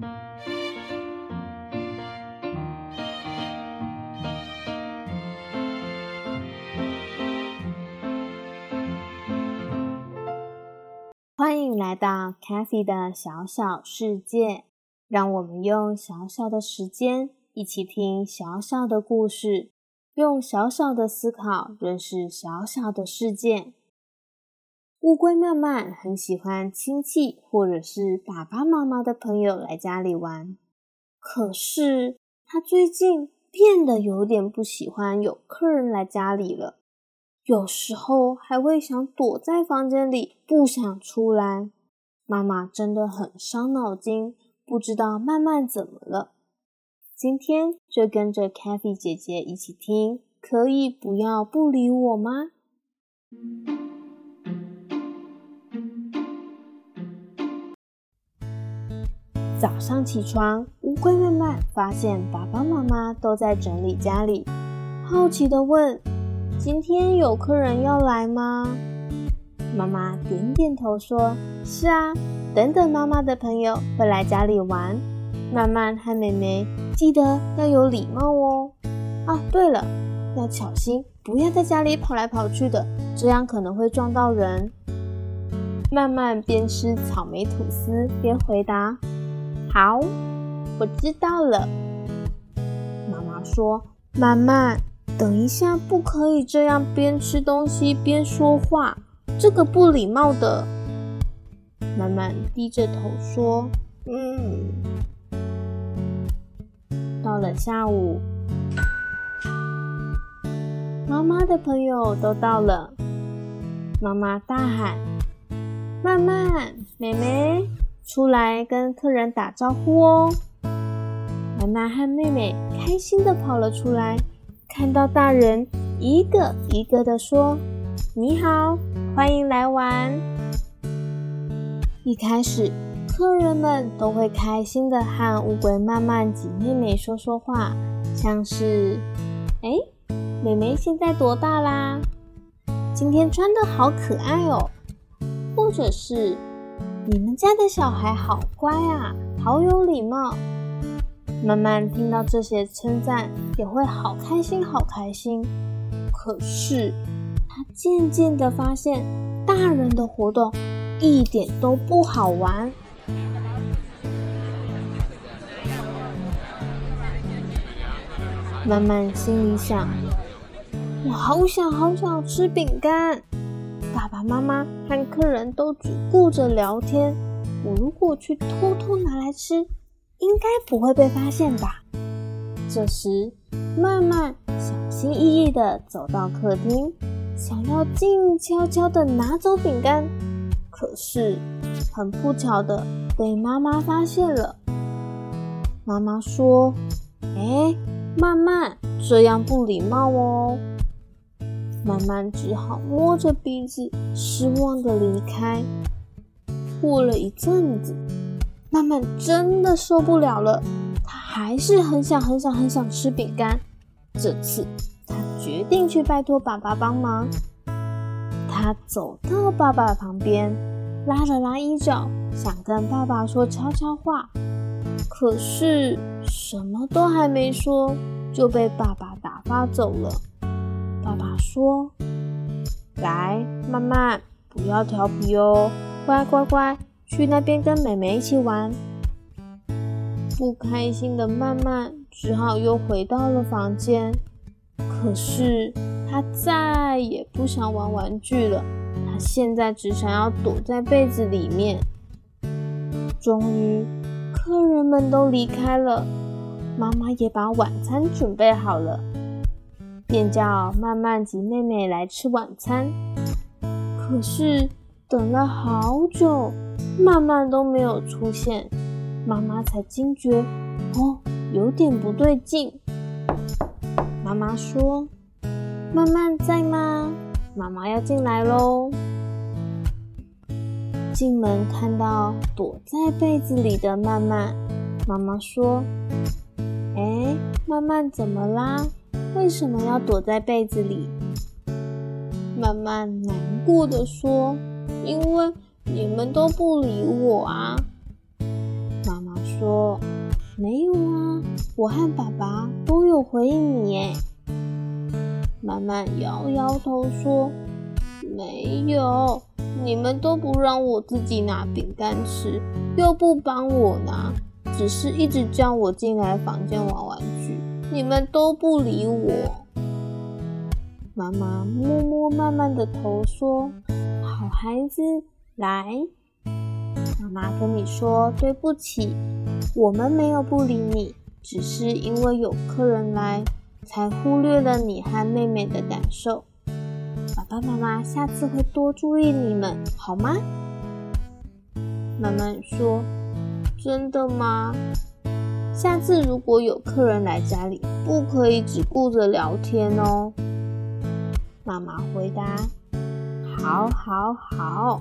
欢迎来到 Kathy 的小小世界，让我们用小小的时间一起听小小的故事，用小小的思考认识小小的世界。乌龟曼曼很喜欢亲戚或者是爸爸妈妈的朋友来家里玩，可是他最近变得有点不喜欢有客人来家里了，有时候还会想躲在房间里，不想出来。妈妈真的很伤脑筋，不知道曼曼怎么了。今天就跟着 Kathy 姐姐一起听，可以不要不理我吗？早上起床，乌龟曼曼发现爸爸妈妈都在整理家里，好奇的问：“今天有客人要来吗？”妈妈点点头说：“是啊，等等妈妈的朋友会来家里玩。曼曼和妹妹记得要有礼貌哦。啊，对了，要小心，不要在家里跑来跑去的，这样可能会撞到人。”曼曼边吃草莓吐司边回答。好，我知道了。妈妈说：“曼曼，等一下，不可以这样边吃东西边说话，这个不礼貌的。”曼曼低着头说：“嗯。”到了下午，妈妈的朋友都到了。妈妈大喊：“曼曼，妹妹！”出来跟客人打招呼哦！妈妈和妹妹开心的跑了出来，看到大人一个一个的说：“你好，欢迎来玩。”一开始，客人们都会开心的和乌龟慢慢挤妹妹说说话，像是：“哎，妹妹现在多大啦？今天穿的好可爱哦。”或者是。你们家的小孩好乖啊，好有礼貌。慢慢听到这些称赞，也会好开心，好开心。可是他渐渐的发现，大人的活动一点都不好玩。慢慢心里想：我好想好想吃饼干。爸爸妈妈和客人都只顾着聊天，我如果去偷偷拿来吃，应该不会被发现吧？这时，慢慢小心翼翼地走到客厅，想要静悄悄地拿走饼干，可是很不巧的被妈妈发现了。妈妈说：“哎，慢慢，这样不礼貌哦。”慢慢只好摸着鼻子，失望的离开。过了一阵子，慢慢真的受不了了，他还是很想、很想、很想吃饼干。这次，他决定去拜托爸爸帮忙。他走到爸爸旁边，拉了拉衣角，想跟爸爸说悄悄话，可是什么都还没说，就被爸爸打发走了。爸爸说：“来，慢慢，不要调皮哦，乖乖乖，去那边跟妹妹一起玩。”不开心的慢慢只好又回到了房间。可是他再也不想玩玩具了，他现在只想要躲在被子里面。终于，客人们都离开了，妈妈也把晚餐准备好了。便叫曼曼及妹妹来吃晚餐，可是等了好久，曼曼都没有出现，妈妈才惊觉，哦，有点不对劲。妈妈说：“曼曼在吗？妈妈要进来喽。”进门看到躲在被子里的曼曼，妈妈说：“哎，曼曼怎么啦？”为什么要躲在被子里？慢慢难过的说：“因为你们都不理我啊。”妈妈说：“没有啊，我和爸爸都有回应你。”耶。慢慢摇摇头说：“没有，你们都不让我自己拿饼干吃，又不帮我拿，只是一直叫我进来房间玩玩具，你们都不理我。”妈妈摸摸慢慢的头说：“好孩子，来，妈妈跟你说对不起，我们没有不理你，只是因为有客人来。”才忽略了你和妹妹的感受。爸爸妈妈下次会多注意你们，好吗？慢慢说，真的吗？下次如果有客人来家里，不可以只顾着聊天哦。妈妈回答：好，好，好。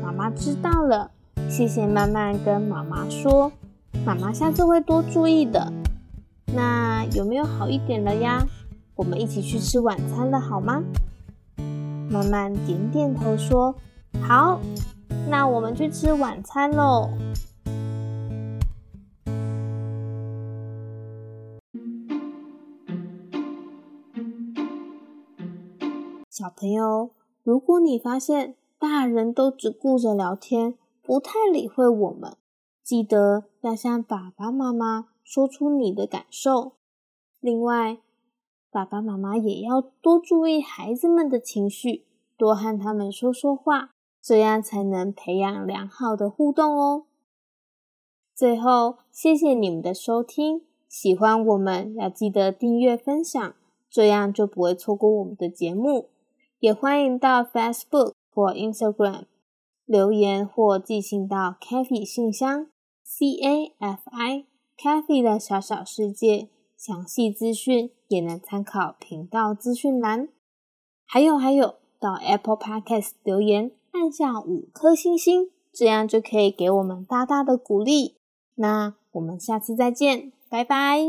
妈妈知道了，谢谢慢慢跟妈妈说，妈妈下次会多注意的。那有没有好一点了呀？我们一起去吃晚餐了，好吗？慢慢点点头说：“好。”那我们去吃晚餐喽。小朋友，如果你发现大人都只顾着聊天，不太理会我们，记得要向爸爸妈妈。说出你的感受。另外，爸爸妈妈也要多注意孩子们的情绪，多和他们说说话，这样才能培养良好的互动哦。最后，谢谢你们的收听，喜欢我们要记得订阅分享，这样就不会错过我们的节目。也欢迎到 Facebook 或 Instagram 留言或寄信到 Cafi 信箱 C A F I。Kathy 的小小世界，详细资讯也能参考频道资讯栏。还有还有，到 Apple Podcast 留言，按下五颗星星，这样就可以给我们大大的鼓励。那我们下次再见，拜拜。